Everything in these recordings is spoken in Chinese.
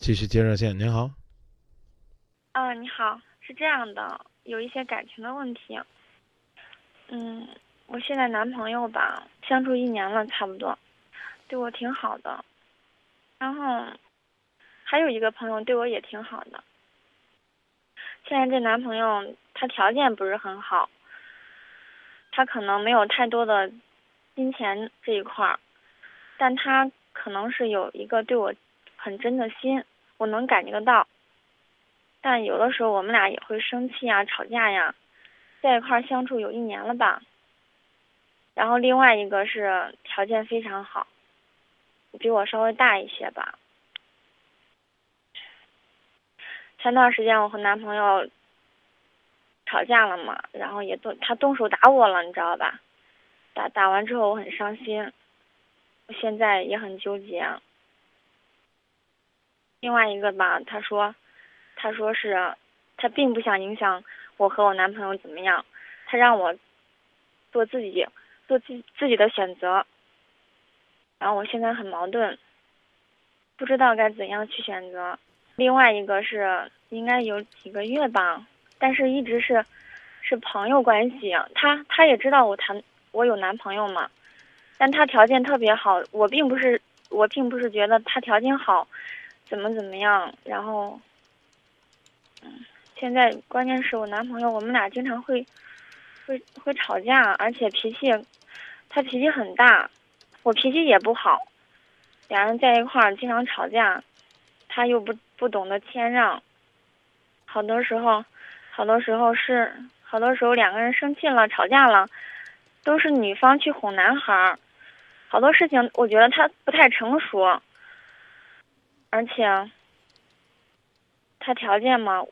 继续接热线，您好。啊，你好，是这样的，有一些感情的问题。嗯，我现在男朋友吧，相处一年了，差不多，对我挺好的。然后还有一个朋友对我也挺好的。现在这男朋友他条件不是很好，他可能没有太多的金钱这一块儿，但他可能是有一个对我很真的心，我能感觉得到。但有的时候我们俩也会生气呀、吵架呀，在一块儿相处有一年了吧。然后另外一个是条件非常好，比我稍微大一些吧。前段时间我和男朋友吵架了嘛，然后也动他动手打我了，你知道吧？打打完之后我很伤心，我现在也很纠结。另外一个吧，他说。他说是，他并不想影响我和我男朋友怎么样，他让我做自己，做自自己的选择。然后我现在很矛盾，不知道该怎样去选择。另外一个是应该有几个月吧，但是一直是是朋友关系。他他也知道我谈我有男朋友嘛，但他条件特别好，我并不是我并不是觉得他条件好，怎么怎么样，然后。嗯，现在关键是我男朋友，我们俩经常会，会会吵架，而且脾气，他脾气很大，我脾气也不好，两人在一块儿经常吵架，他又不不懂得谦让，好多时候，好多时候是，好多时候两个人生气了吵架了，都是女方去哄男孩儿，好多事情我觉得他不太成熟，而且。他条件嘛，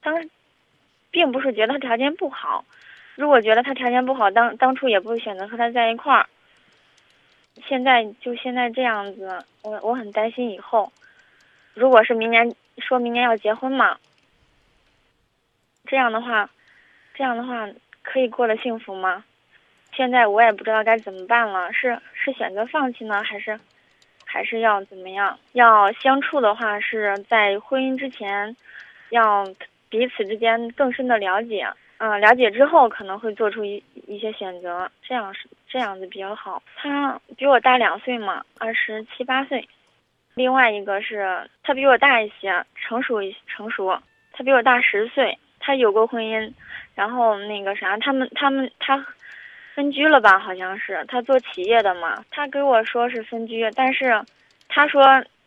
当，并不是觉得他条件不好。如果觉得他条件不好，当当初也不会选择和他在一块儿。现在就现在这样子，我我很担心以后。如果是明年，说明年要结婚嘛，这样的话，这样的话可以过得幸福吗？现在我也不知道该怎么办了，是是选择放弃呢，还是？还是要怎么样？要相处的话，是在婚姻之前，要彼此之间更深的了解。嗯，了解之后可能会做出一一些选择，这样是这样子比较好。他比我大两岁嘛，二十七八岁。另外一个是他比我大一些，成熟一成熟。他比我大十岁，他有过婚姻，然后那个啥，他们他们他。分居了吧？好像是他做企业的嘛。他给我说是分居，但是他说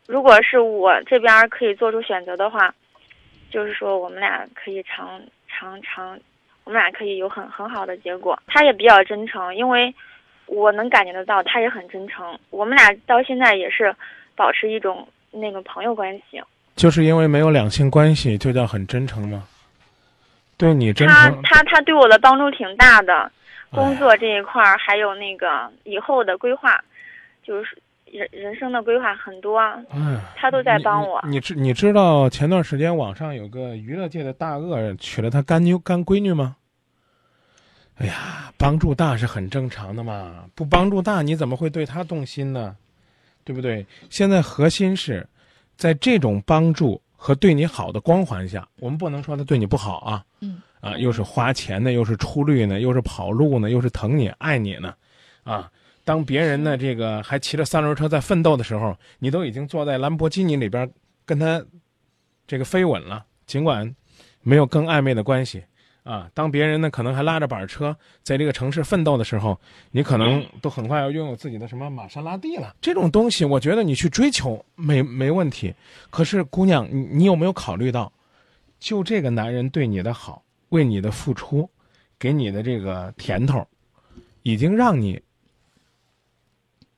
如果是我这边可以做出选择的话，就是说我们俩可以长长长，我们俩可以有很很好的结果。他也比较真诚，因为我能感觉得到他也很真诚。我们俩到现在也是保持一种那个朋友关系。就是因为没有两性关系，就叫很真诚吗？对你真诚。他他他对我的帮助挺大的。工作这一块儿，还有那个以后的规划，就是人人生的规划很多，嗯，他都在帮我。你知你知道前段时间网上有个娱乐界的大鳄娶了他干妞干闺女吗？哎呀，帮助大是很正常的嘛，不帮助大你怎么会对他动心呢？对不对？现在核心是，在这种帮助和对你好的光环下，我们不能说他对你不好啊。嗯。啊，又是花钱呢，又是出力呢，又是跑路呢，又是疼你爱你呢，啊！当别人呢这个还骑着三轮车在奋斗的时候，你都已经坐在兰博基尼里边跟他这个飞吻了，尽管没有更暧昧的关系啊。当别人呢可能还拉着板车在这个城市奋斗的时候，你可能都很快要拥有自己的什么玛莎拉蒂了。这种东西，我觉得你去追求没没问题。可是姑娘，你你有没有考虑到，就这个男人对你的好？为你的付出，给你的这个甜头，已经让你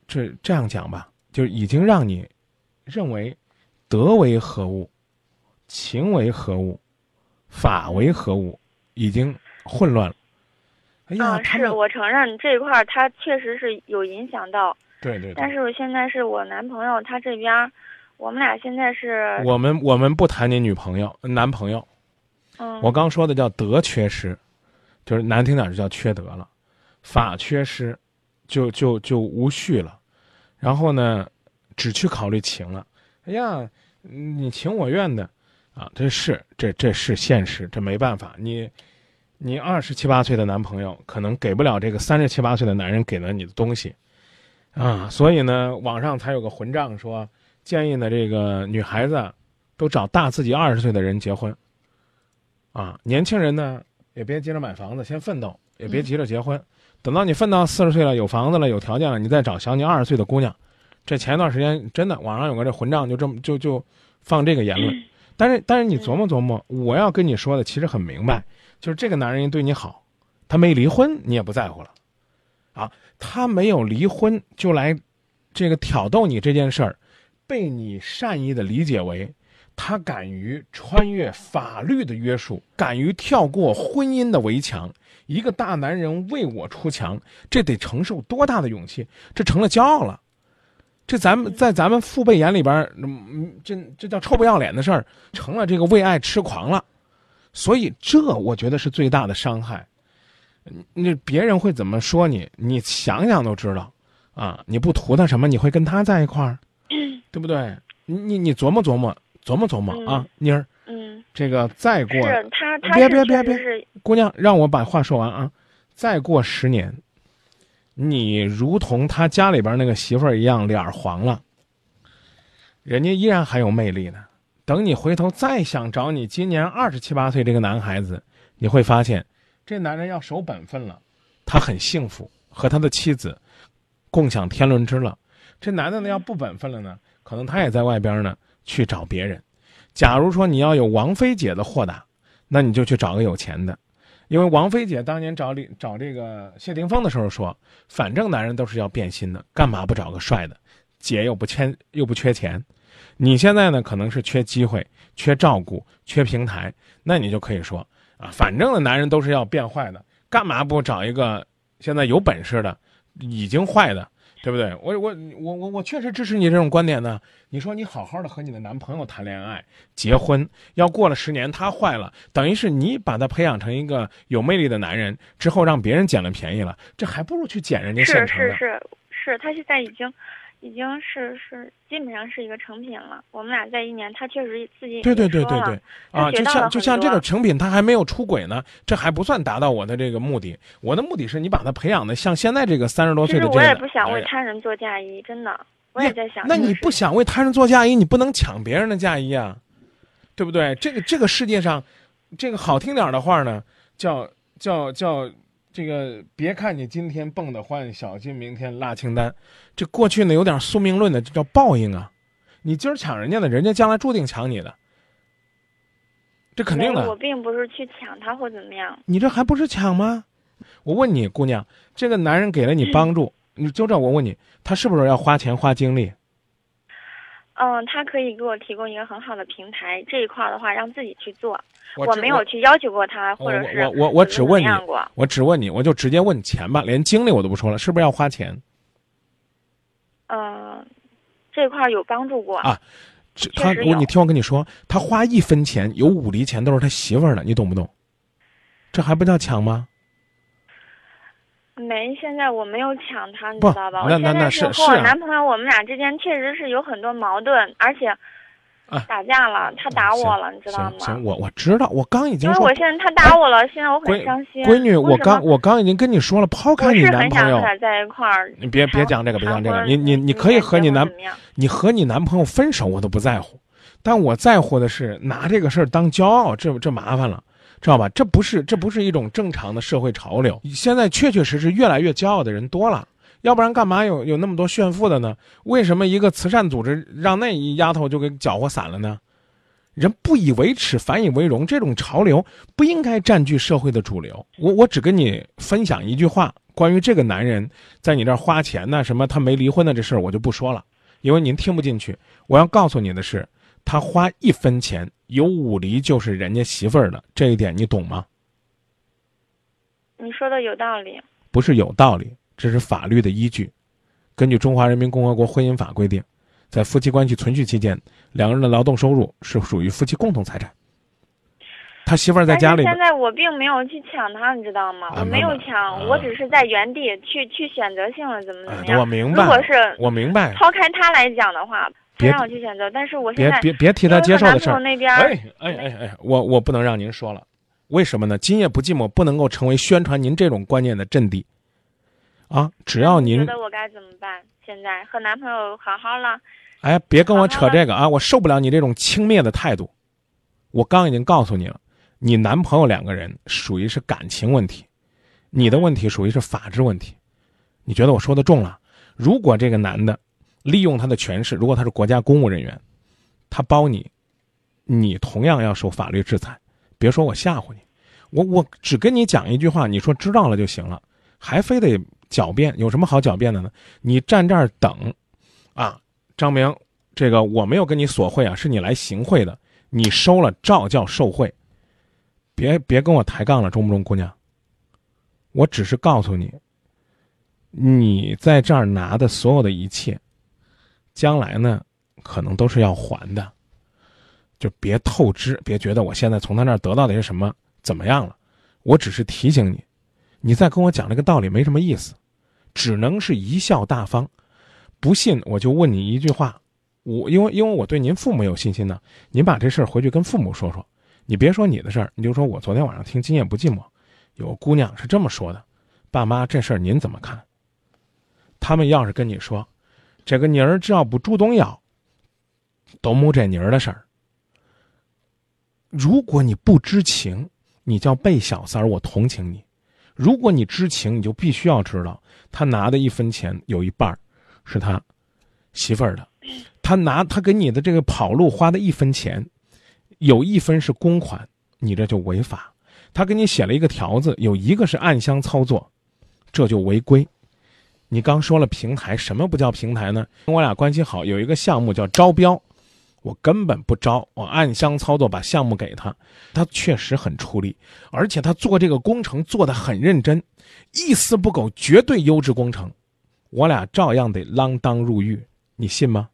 这这样讲吧，就已经让你认为德为何物，情为何物，法为何物，已经混乱了。哎呀，是我承认这一块儿，他确实是有影响到。对对。但是我现在是我男朋友，他这边，我们俩现在是。我们我们不谈你女朋友、男朋友。我刚说的叫德缺失，就是难听点就叫缺德了；法缺失，就就就无序了。然后呢，只去考虑情了。哎呀，你情我愿的，啊，这是这这是现实，这没办法。你你二十七八岁的男朋友可能给不了这个三十七八岁的男人给了你的东西，啊，所以呢，网上才有个混账说建议呢，这个女孩子都找大自己二十岁的人结婚，啊，年轻人呢也别急着买房子，先奋斗，也别急着结婚，等到你奋到四十岁了，有房子了，有条件了，你再找小你二十岁的姑娘。这前一段时间真的网上有个这混账，就这么就就放这个言论，但是但是你琢磨琢磨，我要跟你说的其实很明白，就是这个男人对你好，他没离婚你也不在乎了，啊，他没有离婚就来这个挑逗你这件事儿，被你善意的理解为他敢于穿越法律的约束，敢于跳过婚姻的围墙，一个大男人为我出墙，这得承受多大的勇气？这成了骄傲了。这咱们在咱们父辈眼里边，嗯，这这叫臭不要脸的事儿，成了这个为爱痴狂了，所以这我觉得是最大的伤害。那别人会怎么说你？你想想都知道，啊，你不图他什么，你会跟他在一块儿，对不对？你你你琢磨琢磨，琢磨琢磨啊，妮儿，嗯，这个再过，是他，他别别别别，姑娘，让我把话说完啊，再过十年。你如同他家里边那个媳妇儿一样，脸黄了，人家依然还有魅力呢。等你回头再想找你今年二十七八岁这个男孩子，你会发现，这男人要守本分了，他很幸福，和他的妻子共享天伦之乐。这男的呢要不本分了呢，可能他也在外边呢去找别人。假如说你要有王菲姐的豁达，那你就去找个有钱的。因为王菲姐当年找李找这个谢霆锋的时候说，反正男人都是要变心的，干嘛不找个帅的？姐又不缺又不缺钱，你现在呢可能是缺机会、缺照顾、缺平台，那你就可以说啊，反正的男人都是要变坏的，干嘛不找一个现在有本事的，已经坏的？对不对？我我我我我确实支持你这种观点呢。你说你好好的和你的男朋友谈恋爱、结婚，要过了十年他坏了，等于是你把他培养成一个有魅力的男人之后，让别人捡了便宜了，这还不如去捡人家现成的。是是是是，他现在已经。已经是是基本上是一个成品了。我们俩在一年，他确实自己对对对对对啊，就像就像这个成品，他还没有出轨呢，这还不算达到我的这个目的。我的目的是你把他培养的像现在这个三十多岁的这个。我也不想为他人做嫁衣，真的，我也在想。那你不想为他人做嫁衣，你不能抢别人的嫁衣啊，对不对？这个这个世界上，这个好听点的话呢，叫叫叫。这个别看你今天蹦得欢，小心明天拉清单。这过去呢有点宿命论的，这叫报应啊！你今儿抢人家的，人家将来注定抢你的，这肯定的。我并不是去抢他或怎么样。你这还不是抢吗？我问你，姑娘，这个男人给了你帮助，你就这我问你，他是不是要花钱花精力？嗯，他可以给我提供一个很好的平台，这一块的话让自己去做。我没有去要求过他，或者是我我我只问你，我只问你，我就直接问钱吧，连精力我都不说了，是不是要花钱？嗯，这块有帮助过啊。他我你听我跟你说，他花一分钱有五厘钱都是他媳妇儿的，你懂不懂？这还不叫抢吗？没，现在我没有抢他，你知道吧？那那那是和我男朋友，我们俩之间确实是有很多矛盾，而且。打架了，他打我了，你知道吗？行，我我知道，我刚已经说。我现在他打我了，现在我很伤心。闺女，我刚我刚已经跟你说了，抛开你男朋友。在一块儿。你别别讲这个，别讲这个。你你你可以和你男，你和你男朋友分手，我都不在乎。但我在乎的是拿这个事儿当骄傲，这这麻烦了，知道吧？这不是这不是一种正常的社会潮流。现在确确实实越来越骄傲的人多了。要不然干嘛有有那么多炫富的呢？为什么一个慈善组织让那一丫头就给搅和散了呢？人不以为耻，反以为荣，这种潮流不应该占据社会的主流。我我只跟你分享一句话，关于这个男人在你这儿花钱呢，什么他没离婚的这事儿，我就不说了，因为您听不进去。我要告诉你的是，他花一分钱有五厘就是人家媳妇儿的，这一点你懂吗？你说的有道理，不是有道理。这是法律的依据，根据《中华人民共和国婚姻法》规定，在夫妻关系存续期间，两个人的劳动收入是属于夫妻共同财产。他媳妇儿在家里。现在我并没有去抢他，你知道吗？我没有抢，我只是在原地去去选择性的怎么怎么样。我明白。如果是我明白。抛开他来讲的话，别让我去选择，但是我现别在别别提他接受的事儿哎哎哎哎，我我不能让您说了，为什么呢？今夜不寂寞不能够成为宣传您这种观念的阵地，啊，只要您觉得我该怎么办？现在和男朋友好好了，哎，别跟我扯这个啊！我受不了你这种轻蔑的态度。我刚已经告诉你了，你男朋友两个人属于是感情问题，你的问题属于是法治问题。你觉得我说的重了？如果这个男的利用他的权势，如果他是国家公务人员，他包你，你同样要受法律制裁。别说我吓唬你，我我只跟你讲一句话，你说知道了就行了，还非得狡辩，有什么好狡辩的呢？你站这儿等，啊，张明，这个我没有跟你索贿啊，是你来行贿的，你收了照叫受贿，别别跟我抬杠了，中不中，姑娘？我只是告诉你，你在这儿拿的所有的一切，将来呢，可能都是要还的，就别透支，别觉得我现在从他那儿得到的是什么怎么样了，我只是提醒你，你再跟我讲这个道理没什么意思，只能是贻笑大方。不信我就问你一句话，我因为因为我对您父母有信心呢，您把这事儿回去跟父母说说，你别说你的事儿，你就说我昨天晚上听《今夜不寂寞》，有个姑娘是这么说的，爸妈这事儿您怎么看？他们要是跟你说，这个妮儿只要不主动要，都没这妮儿的事儿。如果你不知情，你叫被小三儿，我同情你；如果你知情，你就必须要知道，他拿的一分钱有一半儿是他媳妇儿的，他拿他给你的这个跑路花的一分钱，有一分是公款，你这就违法。他给你写了一个条子，有一个是暗箱操作，这就违规。你刚说了平台，什么不叫平台呢？我俩关系好，有一个项目叫招标，我根本不招，我暗箱操作把项目给他，他确实很出力，而且他做这个工程做得很认真，一丝不苟，绝对优质工程，我俩照样得锒铛入狱，你信吗？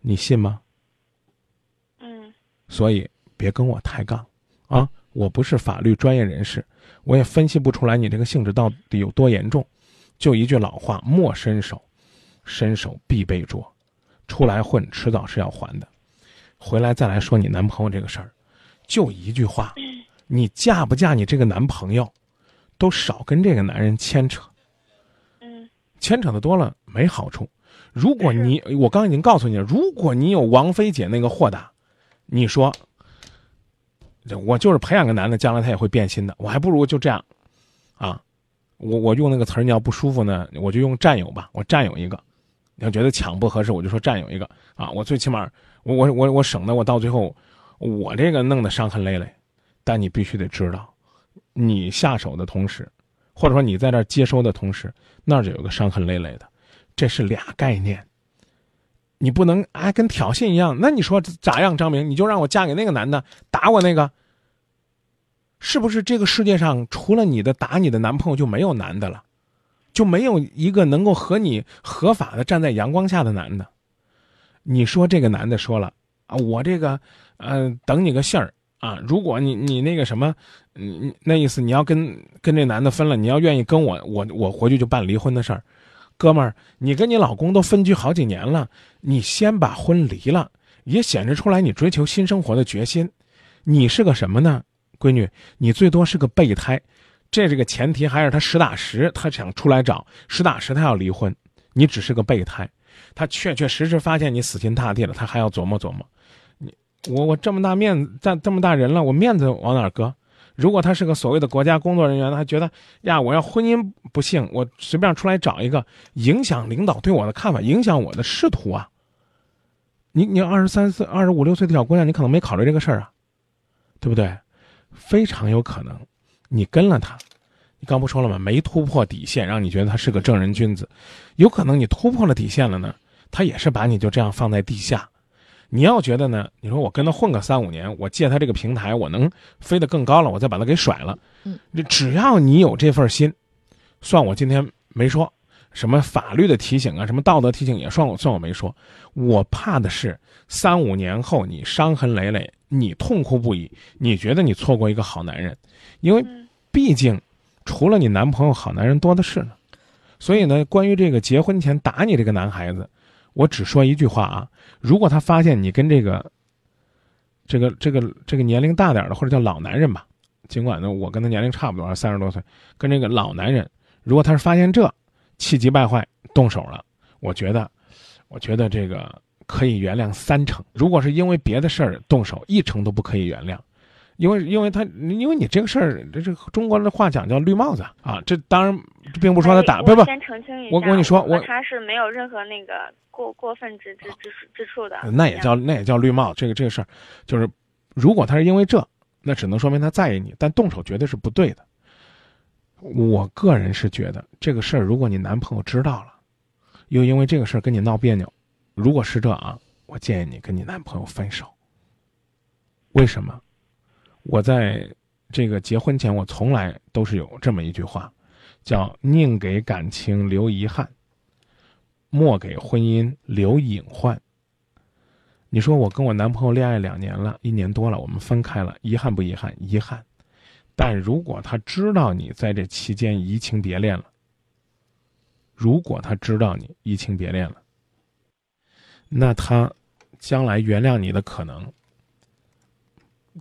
你信吗？嗯所以别跟我抬杠，啊！我不是法律专业人士，我也分析不出来你这个性质到底有多严重。就一句老话，莫伸手，伸手必被捉。出来混，迟早是要还的。回来再来说你男朋友这个事儿，就一句话，你嫁不嫁你这个男朋友，都少跟这个男人牵扯，嗯牵扯的多了没好处。如果你，我刚已经告诉你了，如果你有王菲姐那个豁达，你说，我就是培养个男的，将来他也会变心的，我还不如就这样，啊，我我用那个词儿，你要不舒服呢，我就用占有吧，我占有一个，你要觉得抢不合适，我就说占有一个啊，我最起码我我我我省得我到最后，我这个弄得伤痕累累，但你必须得知道，你下手的同时，或者说你在这接收的同时，那就有个伤痕累累的，这是俩概念。你不能哎跟挑衅一样，那你说咋样，张明？你就让我嫁给那个男的，打我那个，是不是这个世界上除了你的打你的男朋友就没有男的了，就没有一个能够和你合法的站在阳光下的男的？你说这个男的说了啊，我这个呃等你个信儿啊，如果你你那个什么，嗯那意思你要跟跟这男的分了，你要愿意跟我，我我回去就办离婚的事儿。哥们儿，你跟你老公都分居好几年了，你先把婚离了，也显示出来你追求新生活的决心。你是个什么呢，闺女？你最多是个备胎，这这个前提还是他实打实，他想出来找，实打实他要离婚，你只是个备胎。他确确实实发现你死心塌地了，他还要琢磨琢磨。你我我这么大面子，这这么大人了，我面子往哪搁？如果他是个所谓的国家工作人员，他觉得呀，我要婚姻不幸，我随便出来找一个，影响领导对我的看法，影响我的仕途啊。你你二十三岁、二十五六岁的小姑娘，你可能没考虑这个事儿啊，对不对？非常有可能，你跟了他，你刚不说了吗？没突破底线，让你觉得他是个正人君子，有可能你突破了底线了呢，他也是把你就这样放在地下。你要觉得呢？你说我跟他混个三五年，我借他这个平台，我能飞得更高了，我再把他给甩了。嗯，只要你有这份心，算我今天没说什么法律的提醒啊，什么道德提醒也算我算我没说。我怕的是三五年后你伤痕累累，你痛哭不已，你觉得你错过一个好男人，因为嗯毕竟除了你男朋友，好男人多的是呢。所以呢，关于这个结婚前打你这个男孩子，我只说一句话啊，如果他发现你跟这个，这个这个这个年龄大点的或者叫老男人吧，尽管呢我跟他年龄差不多，三十多岁，跟这个老男人，如果他是发现这，气急败坏动手了，我觉得，我觉得这个可以原谅三成。如果是因为别的事儿动手，一成都不可以原谅。因为，因为他，因为你这个事儿，这这中国的话讲叫绿帽子啊。这当然并不说他打，不不。先澄清一下，我跟你说，我他是没有任何那个过过分之之之之处的。那也叫那也叫绿帽。这个这个事儿，就是如果他是因为这，那只能说明他在意你，但动手绝对是不对的。我个人是觉得这个事儿，如果你男朋友知道了，又因为这个事儿跟你闹别扭，如果是这啊，我建议你跟你男朋友分手。为什么？我在这个结婚前，我从来都是有这么一句话，叫“宁给感情留遗憾，莫给婚姻留隐患”。你说我跟我男朋友恋爱两年了，一年多了，我们分开了，遗憾不遗憾？遗憾。但如果他知道你在这期间移情别恋了，如果他知道你移情别恋了，那他将来原谅你的可能。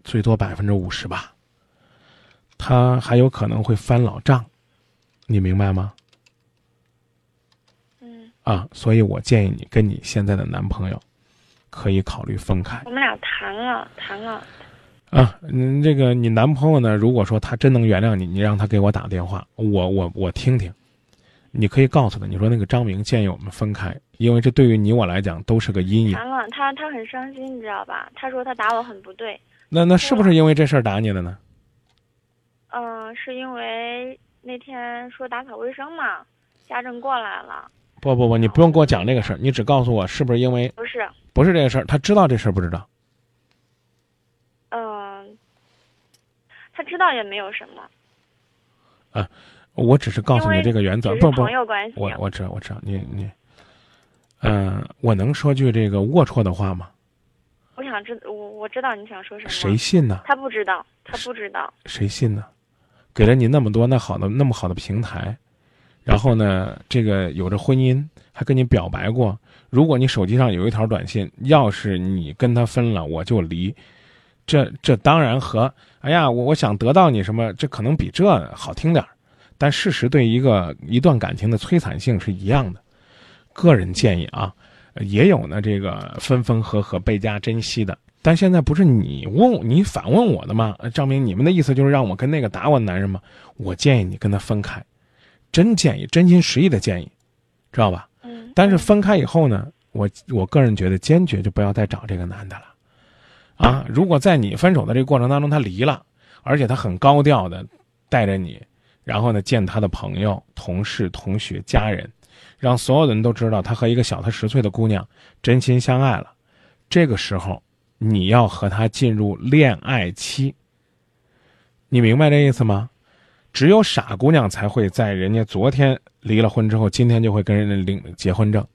最多百分之五十吧，他还有可能会翻老账，你明白吗？嗯。啊，所以我建议你跟你现在的男朋友可以考虑分开。我们俩谈了，谈了。啊，嗯，这个你男朋友呢？如果说他真能原谅你，你让他给我打电话，我我我听听。你可以告诉他，你说那个张明建议我们分开，因为这对于你我来讲都是个阴影。谈了，他他很伤心，你知道吧？他说他打我很不对。那那是不是因为这事儿打你的呢？嗯，是因为那天说打扫卫生嘛，家政过来了。不不不，你不用给我讲这个事儿，你只告诉我是不是因为不是不是这个事儿，他知道这事儿不知道？嗯，他知道也没有什么。啊，我只是告诉你这个原则，不不，朋友关系。我我知道我知道，你你，嗯，我能说句这个龌龊的话吗？我想知我我知道你想说什么。谁信呢？他不知道，他不知道。谁信呢？给了你那么多那好的那么好的平台，然后呢，这个有着婚姻，还跟你表白过。如果你手机上有一条短信，要是你跟他分了，我就离。这这当然和哎呀，我我想得到你什么，这可能比这好听点但事实对一个一段感情的摧残性是一样的。个人建议啊。也有呢，这个分分合合倍加珍惜的，但现在不是你问你反问我的吗？张明，你们的意思就是让我跟那个打我的男人吗？我建议你跟他分开，真建议，真心实意的建议，知道吧？嗯。但是分开以后呢，我我个人觉得坚决就不要再找这个男的了，啊！如果在你分手的这个过程当中他离了，而且他很高调的带着你，然后呢见他的朋友、同事、同学、家人。让所有的人都知道他和一个小他十岁的姑娘真心相爱了，这个时候你要和他进入恋爱期。你明白这意思吗？只有傻姑娘才会在人家昨天离了婚之后，今天就会跟人家领结婚证。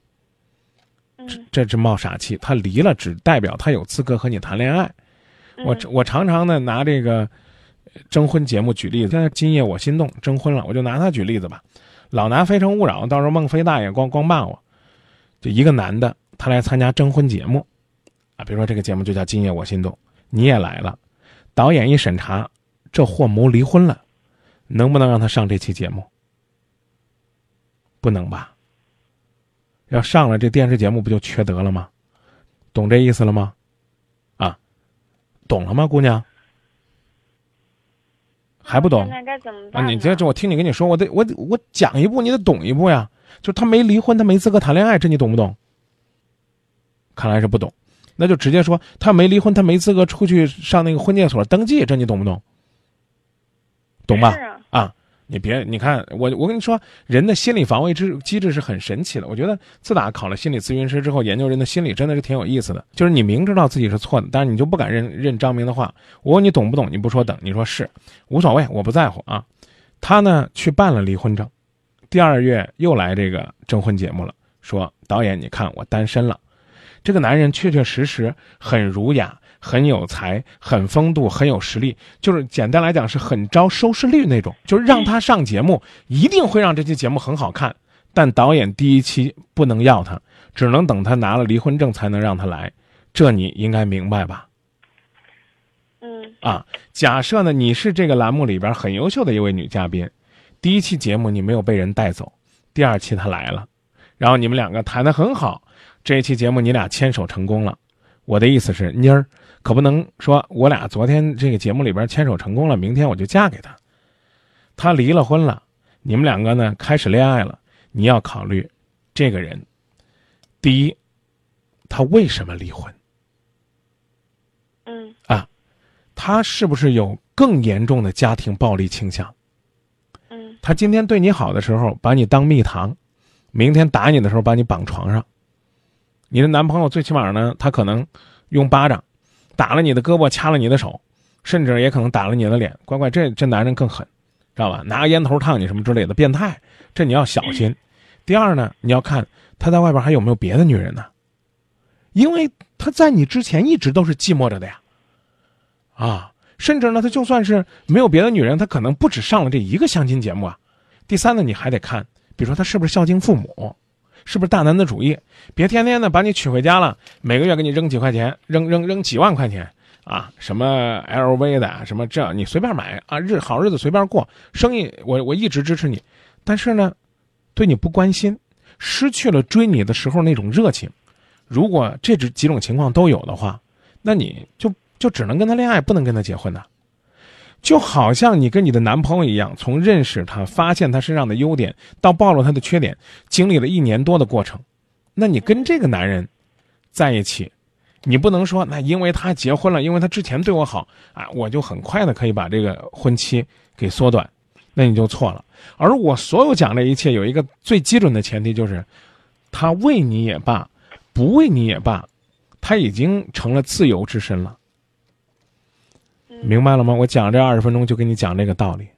这这是冒傻气。他离了只代表他有资格和你谈恋爱。我我常常呢拿这个征婚节目举例子。现在今夜我心动征婚了，我就拿他举例子吧。老拿《非诚勿扰》，到时候孟非大爷光光骂我。就一个男的，他来参加征婚节目，啊，比如说这个节目就叫《今夜我心动》，你也来了，导演一审查，这货谋离婚了，能不能让他上这期节目？不能吧？要上了这电视节目不就缺德了吗？懂这意思了吗？啊，懂了吗，姑娘？还不懂？那该怎么办？你这这，我听你跟你说，我得我我讲一步，你得懂一步呀。就他没离婚，他没资格谈恋爱，这你懂不懂？看来是不懂，那就直接说他没离婚，他没资格出去上那个婚介所登记，这你懂不懂？懂吧？啊。你别，你看我，我跟你说，人的心理防卫之机制是很神奇的。我觉得自打考了心理咨询师之后，研究人的心理真的是挺有意思的。就是你明知道自己是错的，但是你就不敢认认张明的话。我问你懂不懂？你不说等，你说是，无所谓，我不在乎啊。他呢去办了离婚证，第二月又来这个征婚节目了，说导演，你看我单身了。这个男人确确实实很儒雅。很有才，很风度，很有实力，就是简单来讲是很招收视率那种。就是让他上节目，一定会让这期节目很好看。但导演第一期不能要他，只能等他拿了离婚证才能让他来，这你应该明白吧？嗯啊，假设呢你是这个栏目里边很优秀的一位女嘉宾，第一期节目你没有被人带走，第二期他来了，然后你们两个谈得很好，这一期节目你俩牵手成功了。我的意思是，妮儿可不能说我俩昨天这个节目里边牵手成功了，明天我就嫁给他。他离了婚了，你们两个呢开始恋爱了，你要考虑这个人，第一，他为什么离婚？嗯他是不是有更严重的家庭暴力倾向？嗯他今天对你好的时候把你当蜜糖，明天打你的时候把你绑床上。你的男朋友最起码呢，他可能用巴掌打了你的胳膊，掐了你的手，甚至也可能打了你的脸。乖乖，这这男人更狠，知道吧？拿烟头烫你什么之类的，变态，这你要小心。第二呢，你要看他在外边还有没有别的女人呢，因为他在你之前一直都是寂寞着的呀。啊，甚至呢，他就算是没有别的女人，他可能不止上了这一个相亲节目啊。第三呢，你还得看，比如说他是不是孝敬父母，是不是大男子主义，别天天的把你娶回家了，每个月给你扔几块钱，扔扔扔几万块钱啊，什么 LV 的，什么这你随便买啊，日好日子随便过，生意我我一直支持你，但是呢，对你不关心，失去了追你的时候那种热情。如果这几几种情况都有的话，那你就就只能跟他恋爱，不能跟他结婚的。就好像你跟你的男朋友一样，从认识他、发现他身上的优点，到暴露他的缺点，经历了一年多的过程。那你跟这个男人在一起，你不能说那因为他结婚了，因为他之前对我好啊，我就很快的可以把这个婚期给缩短，那你就错了。而我所有讲这一切，有一个最基准的前提，就是他为你也罢，不为你也罢，他已经成了自由之身了。明白了吗？我讲这二十分钟就跟你讲这个道理。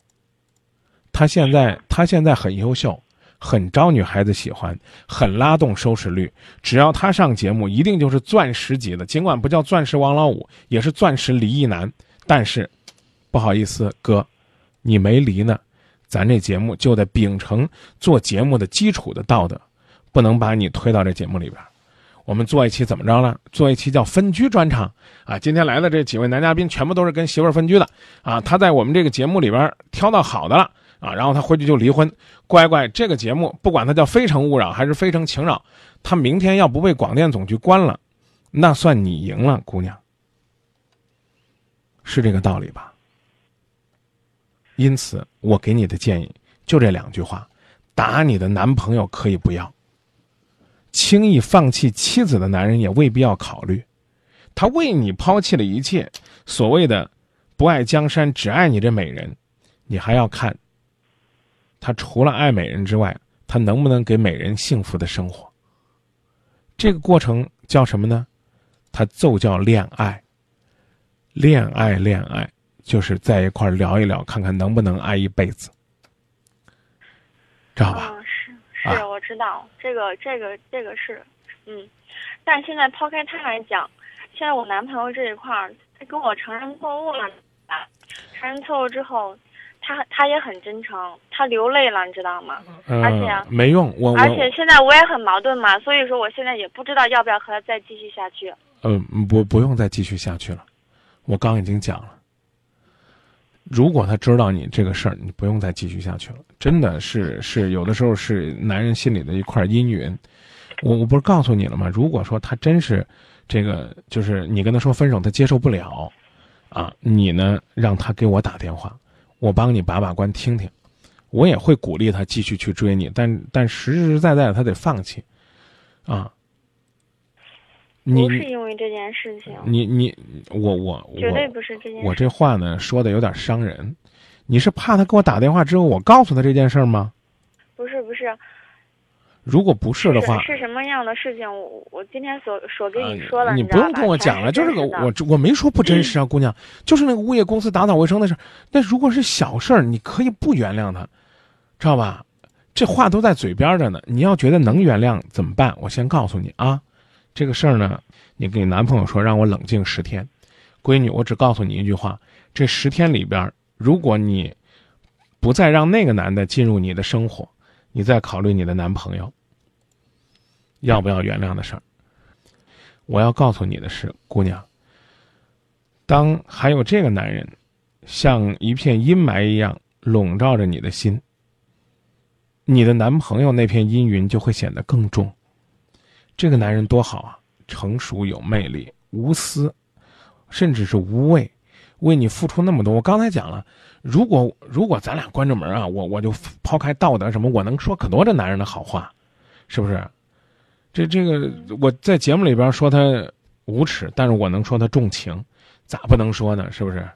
他现在他现在很优秀，很招女孩子喜欢，很拉动收视率。只要他上节目，一定就是钻石级的。尽管不叫钻石王老五，也是钻石离异男。但是，不好意思，哥，你没离呢，咱这节目就得秉承做节目的基础的道德，不能把你推到这节目里边。我们做一期怎么着呢？做一期叫分居专场啊！今天来的这几位男嘉宾全部都是跟媳妇儿分居的啊！他在我们这个节目里边挑到好的了啊，然后他回去就离婚。乖乖，这个节目不管他叫《非诚勿扰》还是《非诚情扰》，他明天要不被广电总局关了，那算你赢了，姑娘，是这个道理吧？因此，我给你的建议就这两句话：打你的男朋友可以不要。轻易放弃妻子的男人也未必要考虑，他为你抛弃了一切，所谓的不爱江山只爱你这美人，你还要看他除了爱美人之外，他能不能给美人幸福的生活。这个过程叫什么呢？它就叫恋爱。恋爱，恋爱，就是在一块聊一聊，看看能不能爱一辈子，知道吧？知道这个这个这个是，嗯，但是现在抛开他来讲，现在我男朋友这一块儿，他跟我承认错误了，啊承认错误之后，他他也很真诚，他流泪了，你知道吗？嗯、而且啊没用，我我而且现在我也很矛盾嘛，所以说我现在也不知道要不要和他再继续下去。嗯，不，不用再继续下去了。我刚已经讲了，如果他知道你这个事儿，你不用再继续下去了。真的是是有的时候是男人心里的一块阴云。我我不是告诉你了吗？如果说他真是这个，就是你跟他说分手，他接受不了，啊，你呢让他给我打电话，我帮你把把关，听听。我也会鼓励他继续去追你，但但实实在在的他得放弃，啊。你不是因为这件事情，你你我我绝对我不是这件事。我这话呢说的有点伤人，你是怕他给我打电话之后我告诉他这件事儿吗？不是不是如果不是的话，是什么样的事情？我我今天所所跟啊你说了，你不用跟我讲了，全就是个我我没说不真实啊，姑娘，就是那个物业公司打扫卫生的事儿。那如果是小事儿，你可以不原谅他，知道吧？这话都在嘴边着呢。你要觉得能原谅怎么办？我先告诉你啊，这个事儿呢，你跟你男朋友说，让我冷静十天。闺女，我只告诉你一句话：这十天里边，如果你不再让那个男的进入你的生活，你再考虑你的男朋友要不要原谅的事儿。我要告诉你的是，姑娘，当还有这个男人像一片阴霾一样笼罩着你的心，你的男朋友那片阴云就会显得更重。这个男人多好啊，成熟有魅力，无私，甚至是无畏，为你付出那么多。我刚才讲了，如果如果咱俩关着门啊，我我就抛开道德什么，我能说可多这男人的好话，是不是？这这个我在节目里边说他无耻，但是我能说他重情，咋不能说呢？是不是？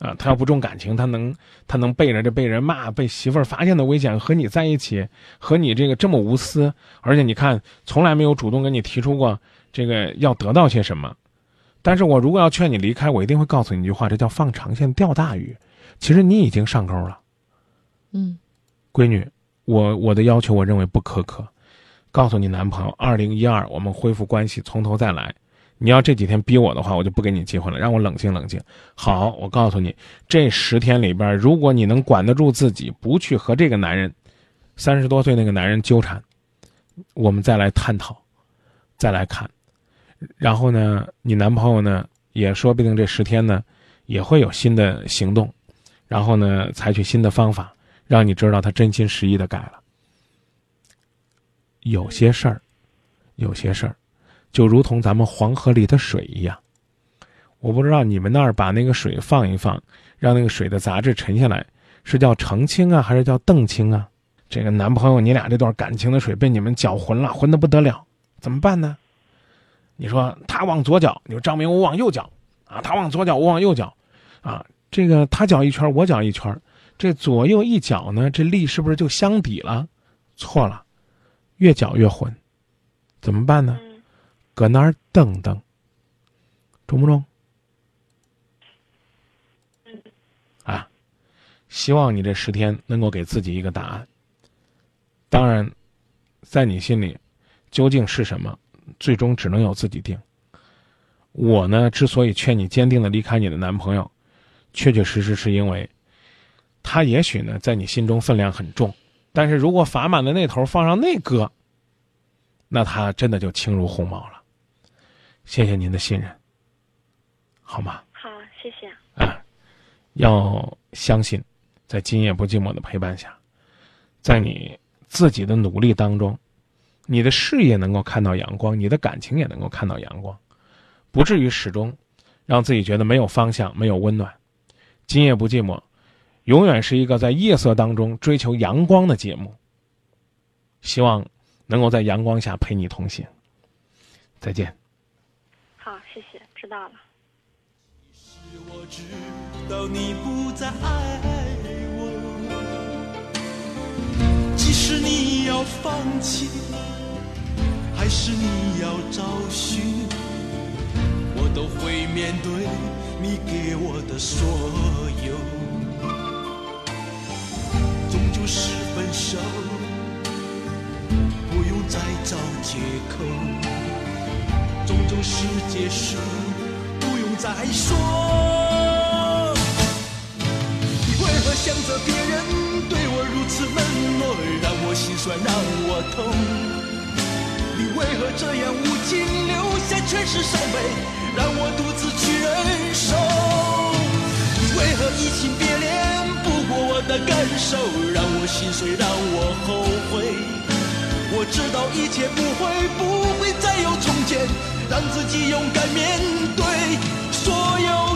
啊，他要不重感情，他能他能背着这被人骂、被媳妇儿发现的危险和你在一起，和你这个这么无私，而且你看从来没有主动跟你提出过这个要得到些什么。但是我如果要劝你离开，我一定会告诉你一句话，这叫放长线钓大鱼。其实你已经上钩了。嗯，闺女，我我的要求我认为不苛刻。告诉你男朋友，二零一二我们恢复关系，从头再来。你要这几天逼我的话，我就不给你机会了，让我冷静冷静。好，我告诉你，这十天里边，如果你能管得住自己，不去和这个男人，三十多岁那个男人纠缠，我们再来探讨，再来看。然后呢，你男朋友呢，也说不定这十天呢，也会有新的行动，然后呢，采取新的方法，让你知道他真心实意的改了。有些事儿，有些事儿，就如同咱们黄河里的水一样。我不知道你们那儿把那个水放一放，让那个水的杂质沉下来，是叫澄清啊，还是叫澄清啊？这个男朋友，你俩这段感情的水被你们搅浑了，浑的不得了，怎么办呢？你说他往左脚，你说张明我往右脚，啊，他往左脚，我往右脚，啊，这个他搅一圈，我搅一圈，这左右一搅呢，这力是不是就相抵了？错了。越搅越浑，怎么办呢？搁那儿等等，中不中？啊，希望你这十天能够给自己一个答案。当然，在你心里，究竟是什么，最终只能由自己定。我呢，之所以劝你坚定的离开你的男朋友，确确实实是因为，他也许呢，在你心中分量很重。但是如果砝码的那头放上那个，那他真的就轻如鸿毛了。谢谢您的信任，好吗？好，谢谢。啊，要相信，在今夜不寂寞的陪伴下，在你自己的努力当中，你的事业能够看到阳光，你的感情也能够看到阳光，不至于始终让自己觉得没有方向、没有温暖。今夜不寂寞。永远是一个在夜色当中追求阳光的节目。希望能够在阳光下陪你同行。再见。好，谢谢，知道了。我知道你不再爱我，即使你要放弃，还是你要找寻，我都会面对你给我的所有。终究是分手，不用再找借口；终究是结束，不用再说。你为何想着别人对我如此冷漠，让我心酸，让我痛？你为何这样无情，留下全是伤悲，让我独自去忍受？你为何移情别恋？不顾我的感受让我心碎，让我后悔。我知道一切不会，不会再有从前，让自己勇敢面对所有